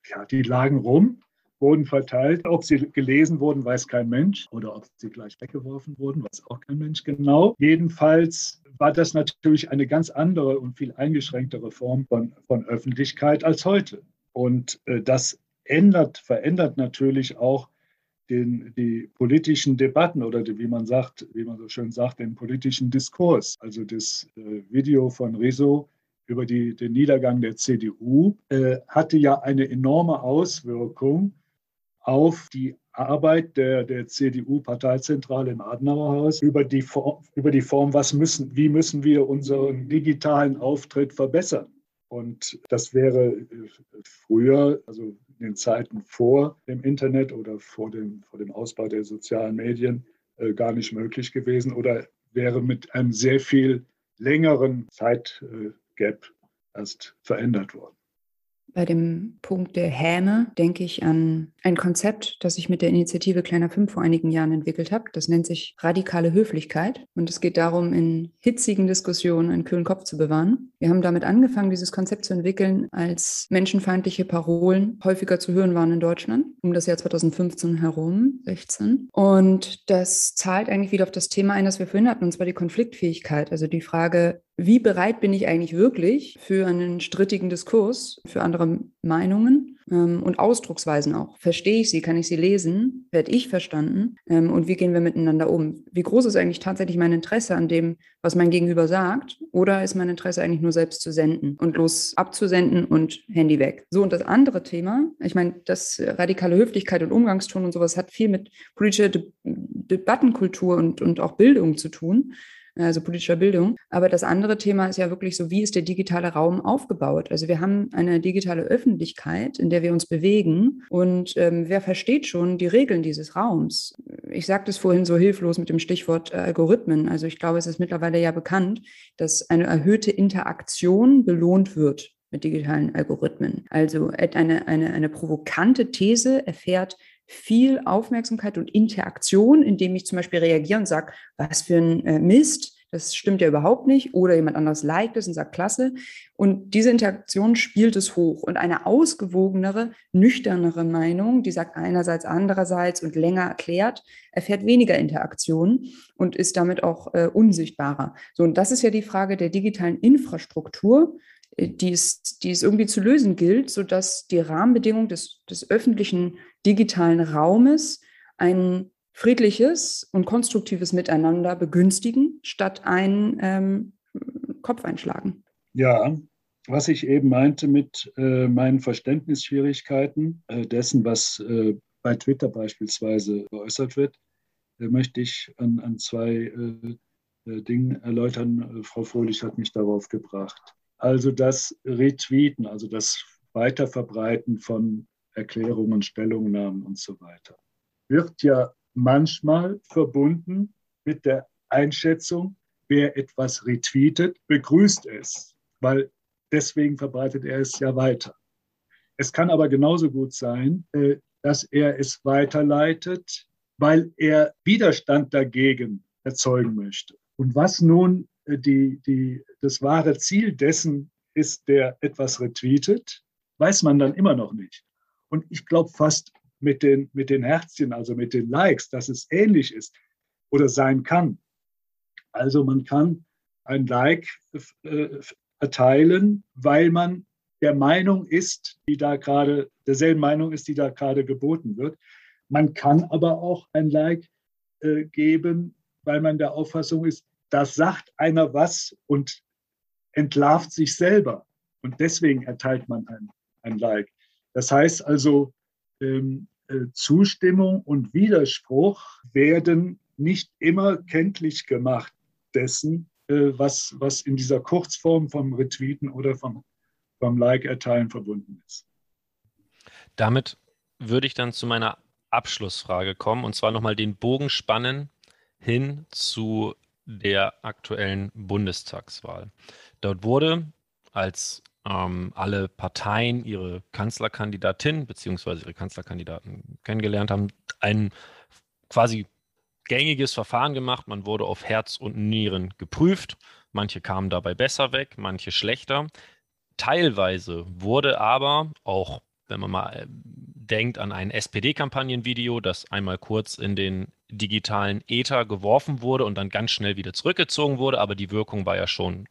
ja, die lagen rum wurden verteilt. Ob sie gelesen wurden, weiß kein Mensch oder ob sie gleich weggeworfen wurden, weiß auch kein Mensch genau. Jedenfalls war das natürlich eine ganz andere und viel eingeschränktere Form von, von Öffentlichkeit als heute. Und äh, das ändert, verändert natürlich auch den, die politischen Debatten oder die, wie man sagt, wie man so schön sagt, den politischen Diskurs. Also das äh, Video von Riso über die, den Niedergang der CDU äh, hatte ja eine enorme Auswirkung auf die Arbeit der, der CDU-Parteizentrale im Adenauerhaus über die, Form, über die Form, was müssen, wie müssen wir unseren digitalen Auftritt verbessern. Und das wäre äh, früher, also in den Zeiten vor dem Internet oder vor dem, vor dem Ausbau der sozialen Medien, äh, gar nicht möglich gewesen oder wäre mit einem sehr viel längeren Zeitgap erst verändert worden. Bei dem Punkt der Häme denke ich an ein Konzept, das ich mit der Initiative Kleiner Fünf vor einigen Jahren entwickelt habe. Das nennt sich radikale Höflichkeit. Und es geht darum, in hitzigen Diskussionen einen kühlen Kopf zu bewahren. Wir haben damit angefangen, dieses Konzept zu entwickeln, als menschenfeindliche Parolen häufiger zu hören waren in Deutschland, um das Jahr 2015 herum, 16. Und das zahlt eigentlich wieder auf das Thema ein, das wir vorhin hatten, und zwar die Konfliktfähigkeit. Also die Frage, wie bereit bin ich eigentlich wirklich für einen strittigen Diskurs, für andere Meinungen ähm, und Ausdrucksweisen auch? Verstehe ich sie? Kann ich sie lesen? Werde ich verstanden? Ähm, und wie gehen wir miteinander um? Wie groß ist eigentlich tatsächlich mein Interesse an dem, was mein Gegenüber sagt? Oder ist mein Interesse eigentlich nur selbst zu senden und los abzusenden und Handy weg? So, und das andere Thema, ich meine, das radikale Höflichkeit und Umgangston und sowas hat viel mit politischer De Debattenkultur und, und auch Bildung zu tun also politischer Bildung. Aber das andere Thema ist ja wirklich so, wie ist der digitale Raum aufgebaut? Also wir haben eine digitale Öffentlichkeit, in der wir uns bewegen und ähm, wer versteht schon die Regeln dieses Raums? Ich sagte es vorhin so hilflos mit dem Stichwort äh, Algorithmen. Also ich glaube, es ist mittlerweile ja bekannt, dass eine erhöhte Interaktion belohnt wird mit digitalen Algorithmen. Also eine, eine, eine provokante These erfährt viel Aufmerksamkeit und Interaktion, indem ich zum Beispiel reagiere und sage, was für ein äh, Mist, das stimmt ja überhaupt nicht. Oder jemand anderes liked es und sagt, klasse. Und diese Interaktion spielt es hoch. Und eine ausgewogenere, nüchternere Meinung, die sagt einerseits, andererseits und länger erklärt, erfährt weniger Interaktion und ist damit auch äh, unsichtbarer. So, und das ist ja die Frage der digitalen Infrastruktur. Äh, die es, die es irgendwie zu lösen gilt, sodass die Rahmenbedingungen des, des öffentlichen digitalen Raumes ein friedliches und konstruktives Miteinander begünstigen, statt ein ähm, Kopf einschlagen. Ja, was ich eben meinte mit äh, meinen Verständnisschwierigkeiten äh, dessen, was äh, bei Twitter beispielsweise geäußert wird, äh, möchte ich an, an zwei äh, Dingen erläutern. Frau Fröhlich hat mich darauf gebracht. Also das Retweeten, also das Weiterverbreiten von Erklärungen, Stellungnahmen und so weiter, wird ja manchmal verbunden mit der Einschätzung, wer etwas retweetet, begrüßt es, weil deswegen verbreitet er es ja weiter. Es kann aber genauso gut sein, äh, dass er es weiterleitet, weil er Widerstand dagegen erzeugen möchte. Und was nun äh, die, die, das wahre Ziel dessen ist, der etwas retweetet, weiß man dann immer noch nicht. Und ich glaube fast mit den, mit den Herzchen, also mit den Likes, dass es ähnlich ist oder sein kann. Also man kann ein Like äh, erteilen, weil man der Meinung ist, die da gerade, derselben Meinung ist, die da gerade geboten wird. Man kann aber auch ein Like äh, geben, weil man der Auffassung ist, da sagt einer was und entlarvt sich selber. Und deswegen erteilt man ein, ein Like. Das heißt also, ähm, äh, Zustimmung und Widerspruch werden nicht immer kenntlich gemacht dessen, äh, was, was in dieser Kurzform vom Retweeten oder vom, vom Like-Erteilen verbunden ist. Damit würde ich dann zu meiner Abschlussfrage kommen und zwar nochmal den Bogen spannen hin zu der aktuellen Bundestagswahl. Dort wurde, als ähm, alle Parteien ihre Kanzlerkandidatin bzw. ihre Kanzlerkandidaten kennengelernt haben, ein quasi gängiges Verfahren gemacht. Man wurde auf Herz und Nieren geprüft. Manche kamen dabei besser weg, manche schlechter. Teilweise wurde aber auch, wenn man mal äh, denkt an ein SPD-Kampagnenvideo, das einmal kurz in den digitalen Äther geworfen wurde und dann ganz schnell wieder zurückgezogen wurde, aber die Wirkung war ja schon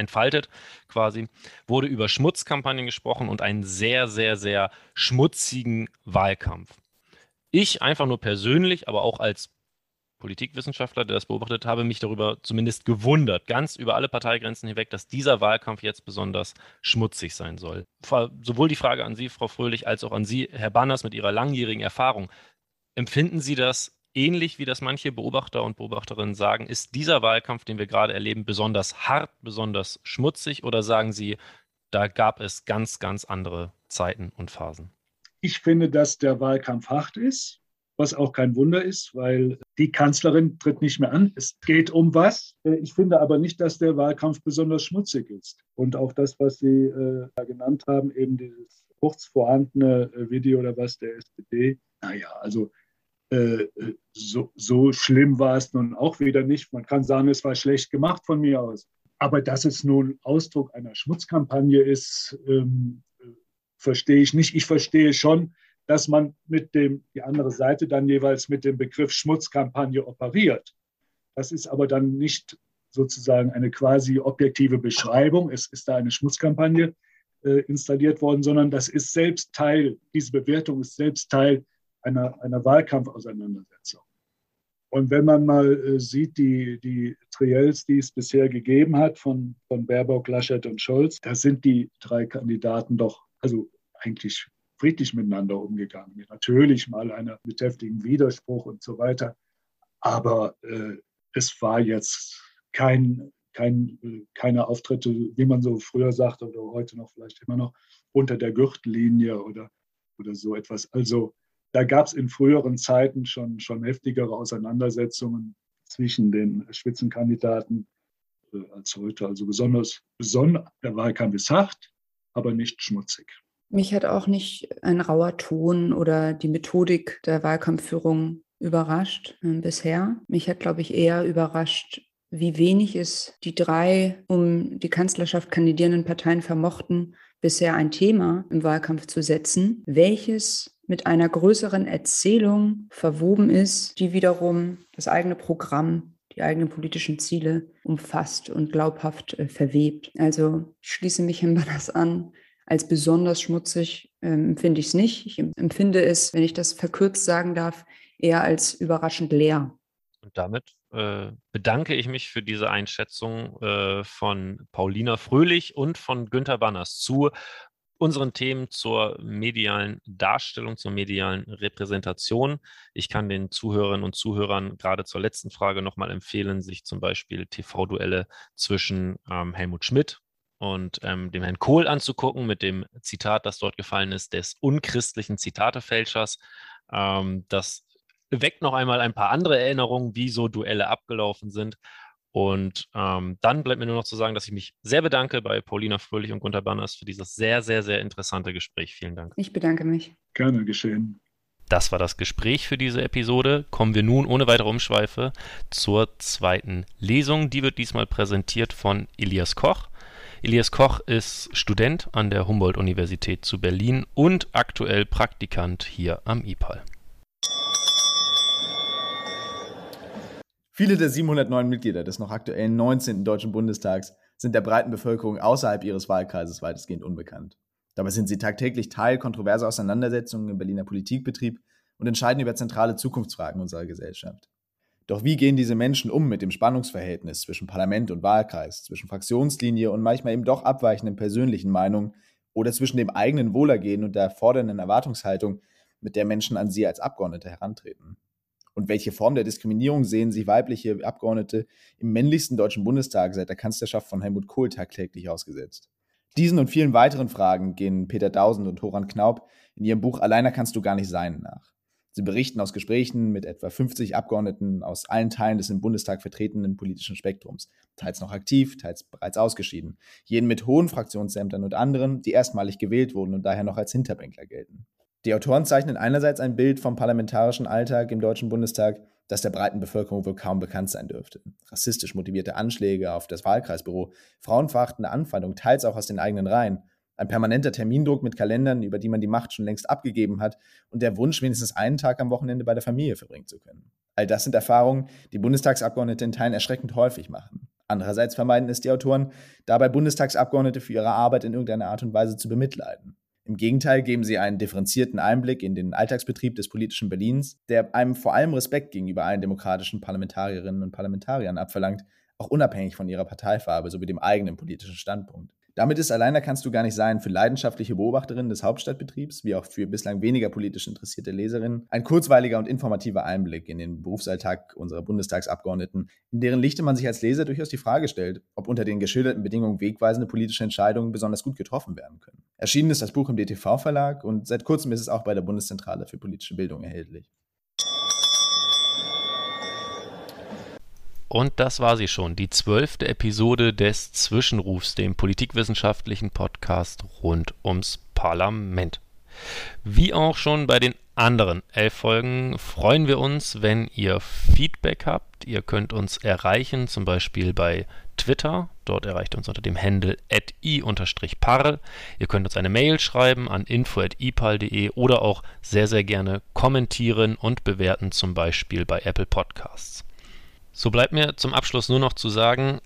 entfaltet quasi, wurde über Schmutzkampagnen gesprochen und einen sehr, sehr, sehr schmutzigen Wahlkampf. Ich einfach nur persönlich, aber auch als Politikwissenschaftler, der das beobachtet habe, mich darüber zumindest gewundert, ganz über alle Parteigrenzen hinweg, dass dieser Wahlkampf jetzt besonders schmutzig sein soll. Sowohl die Frage an Sie, Frau Fröhlich, als auch an Sie, Herr Banners, mit Ihrer langjährigen Erfahrung. Empfinden Sie das ähnlich wie das manche Beobachter und Beobachterinnen sagen, ist dieser Wahlkampf, den wir gerade erleben, besonders hart, besonders schmutzig oder sagen Sie, da gab es ganz, ganz andere Zeiten und Phasen? Ich finde, dass der Wahlkampf hart ist, was auch kein Wunder ist, weil die Kanzlerin tritt nicht mehr an. Es geht um was. Ich finde aber nicht, dass der Wahlkampf besonders schmutzig ist. Und auch das, was Sie äh, genannt haben, eben dieses kurz vorhandene äh, Video oder was der SPD, naja, also so, so schlimm war es nun auch wieder nicht. Man kann sagen, es war schlecht gemacht von mir aus. Aber dass es nun Ausdruck einer Schmutzkampagne ist, ähm, verstehe ich nicht. Ich verstehe schon, dass man mit dem, die andere Seite dann jeweils mit dem Begriff Schmutzkampagne operiert. Das ist aber dann nicht sozusagen eine quasi objektive Beschreibung. Es ist da eine Schmutzkampagne äh, installiert worden, sondern das ist selbst Teil, diese Bewertung ist selbst Teil einer, einer Wahlkampfauseinandersetzung. Und wenn man mal äh, sieht, die, die Triels, die es bisher gegeben hat von, von Baerbock, Laschet und Scholz, da sind die drei Kandidaten doch also eigentlich friedlich miteinander umgegangen. Natürlich mal einer mit heftigem Widerspruch und so weiter. Aber äh, es war jetzt kein, kein, keine Auftritte, wie man so früher sagte oder heute noch vielleicht immer noch, unter der Gürtellinie oder, oder so etwas. Also da gab es in früheren Zeiten schon, schon heftigere Auseinandersetzungen zwischen den Spitzenkandidaten äh, als heute. Also besonders, besonders der Wahlkampf ist hart, aber nicht schmutzig. Mich hat auch nicht ein rauer Ton oder die Methodik der Wahlkampfführung überrascht äh, bisher. Mich hat, glaube ich, eher überrascht, wie wenig es die drei um die Kanzlerschaft kandidierenden Parteien vermochten, bisher ein Thema im Wahlkampf zu setzen, welches mit einer größeren Erzählung verwoben ist, die wiederum das eigene Programm, die eigenen politischen Ziele umfasst und glaubhaft äh, verwebt. Also ich schließe mich Banners an. Als besonders schmutzig ähm, empfinde ich es nicht. Ich empfinde es, wenn ich das verkürzt sagen darf, eher als überraschend leer. Und damit äh, bedanke ich mich für diese Einschätzung äh, von Paulina Fröhlich und von Günter Banners zu unseren Themen zur medialen Darstellung, zur medialen Repräsentation. Ich kann den Zuhörerinnen und Zuhörern gerade zur letzten Frage nochmal empfehlen, sich zum Beispiel TV-Duelle zwischen ähm, Helmut Schmidt und ähm, dem Herrn Kohl anzugucken mit dem Zitat, das dort gefallen ist, des unchristlichen Zitatefälschers. Ähm, das weckt noch einmal ein paar andere Erinnerungen, wie so Duelle abgelaufen sind. Und ähm, dann bleibt mir nur noch zu sagen, dass ich mich sehr bedanke bei Paulina Fröhlich und Gunter Banners für dieses sehr, sehr, sehr interessante Gespräch. Vielen Dank. Ich bedanke mich. Gerne geschehen. Das war das Gespräch für diese Episode. Kommen wir nun ohne weitere Umschweife zur zweiten Lesung. Die wird diesmal präsentiert von Elias Koch. Elias Koch ist Student an der Humboldt-Universität zu Berlin und aktuell Praktikant hier am IPAL. Viele der 709 Mitglieder des noch aktuellen 19. Deutschen Bundestags sind der breiten Bevölkerung außerhalb ihres Wahlkreises weitestgehend unbekannt. Dabei sind sie tagtäglich Teil kontroverser Auseinandersetzungen im Berliner Politikbetrieb und entscheiden über zentrale Zukunftsfragen unserer Gesellschaft. Doch wie gehen diese Menschen um mit dem Spannungsverhältnis zwischen Parlament und Wahlkreis, zwischen Fraktionslinie und manchmal eben doch abweichenden persönlichen Meinungen, oder zwischen dem eigenen Wohlergehen und der fordernden Erwartungshaltung, mit der Menschen an sie als Abgeordnete herantreten. Und welche Form der Diskriminierung sehen sich weibliche Abgeordnete im männlichsten deutschen Bundestag seit der Kanzlerschaft von Helmut Kohl tagtäglich ausgesetzt? Diesen und vielen weiteren Fragen gehen Peter Dausend und Horan Knaub in ihrem Buch Alleiner kannst du gar nicht sein nach. Sie berichten aus Gesprächen mit etwa 50 Abgeordneten aus allen Teilen des im Bundestag vertretenen politischen Spektrums, teils noch aktiv, teils bereits ausgeschieden, jenen mit hohen Fraktionsämtern und anderen, die erstmalig gewählt wurden und daher noch als Hinterbänkler gelten. Die Autoren zeichnen einerseits ein Bild vom parlamentarischen Alltag im Deutschen Bundestag, das der breiten Bevölkerung wohl kaum bekannt sein dürfte. Rassistisch motivierte Anschläge auf das Wahlkreisbüro, frauenverachtende Anfeindung, teils auch aus den eigenen Reihen, ein permanenter Termindruck mit Kalendern, über die man die Macht schon längst abgegeben hat und der Wunsch, wenigstens einen Tag am Wochenende bei der Familie verbringen zu können. All das sind Erfahrungen, die Bundestagsabgeordnete in Teilen erschreckend häufig machen. Andererseits vermeiden es die Autoren, dabei Bundestagsabgeordnete für ihre Arbeit in irgendeiner Art und Weise zu bemitleiden. Im Gegenteil geben sie einen differenzierten Einblick in den Alltagsbetrieb des politischen Berlins, der einem vor allem Respekt gegenüber allen demokratischen Parlamentarierinnen und Parlamentariern abverlangt, auch unabhängig von ihrer Parteifarbe sowie dem eigenen politischen Standpunkt. Damit ist alleiner kannst du gar nicht sein für leidenschaftliche Beobachterinnen des Hauptstadtbetriebs, wie auch für bislang weniger politisch interessierte Leserinnen, ein kurzweiliger und informativer Einblick in den Berufsalltag unserer Bundestagsabgeordneten, in deren Lichte man sich als Leser durchaus die Frage stellt, ob unter den geschilderten Bedingungen wegweisende politische Entscheidungen besonders gut getroffen werden können. Erschienen ist das Buch im DTV-Verlag und seit kurzem ist es auch bei der Bundeszentrale für politische Bildung erhältlich. Und das war sie schon, die zwölfte Episode des Zwischenrufs, dem politikwissenschaftlichen Podcast rund ums Parlament. Wie auch schon bei den anderen elf Folgen freuen wir uns, wenn ihr Feedback habt. Ihr könnt uns erreichen, zum Beispiel bei Twitter. Dort erreicht ihr uns unter dem Handle i-parl. Ihr könnt uns eine Mail schreiben an info.ipal.de oder auch sehr, sehr gerne kommentieren und bewerten, zum Beispiel bei Apple Podcasts. So bleibt mir zum Abschluss nur noch zu sagen,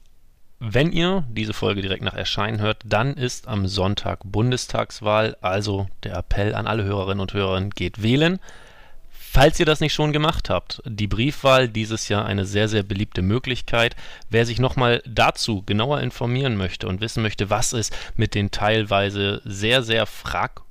wenn ihr diese Folge direkt nach Erscheinen hört, dann ist am Sonntag Bundestagswahl, also der Appell an alle Hörerinnen und Hörer, geht wählen. Falls ihr das nicht schon gemacht habt, die Briefwahl dieses Jahr eine sehr, sehr beliebte Möglichkeit. Wer sich nochmal dazu genauer informieren möchte und wissen möchte, was es mit den teilweise sehr, sehr fragwürdigen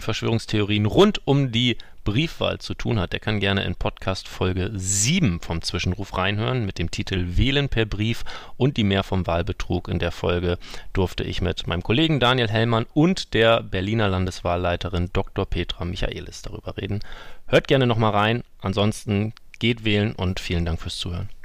Verschwörungstheorien rund um die Briefwahl zu tun hat, der kann gerne in Podcast Folge 7 vom Zwischenruf reinhören mit dem Titel Wählen per Brief und die mehr vom Wahlbetrug. In der Folge durfte ich mit meinem Kollegen Daniel Hellmann und der Berliner Landeswahlleiterin Dr. Petra Michaelis darüber reden. Hört gerne nochmal rein. Ansonsten geht wählen und vielen Dank fürs Zuhören.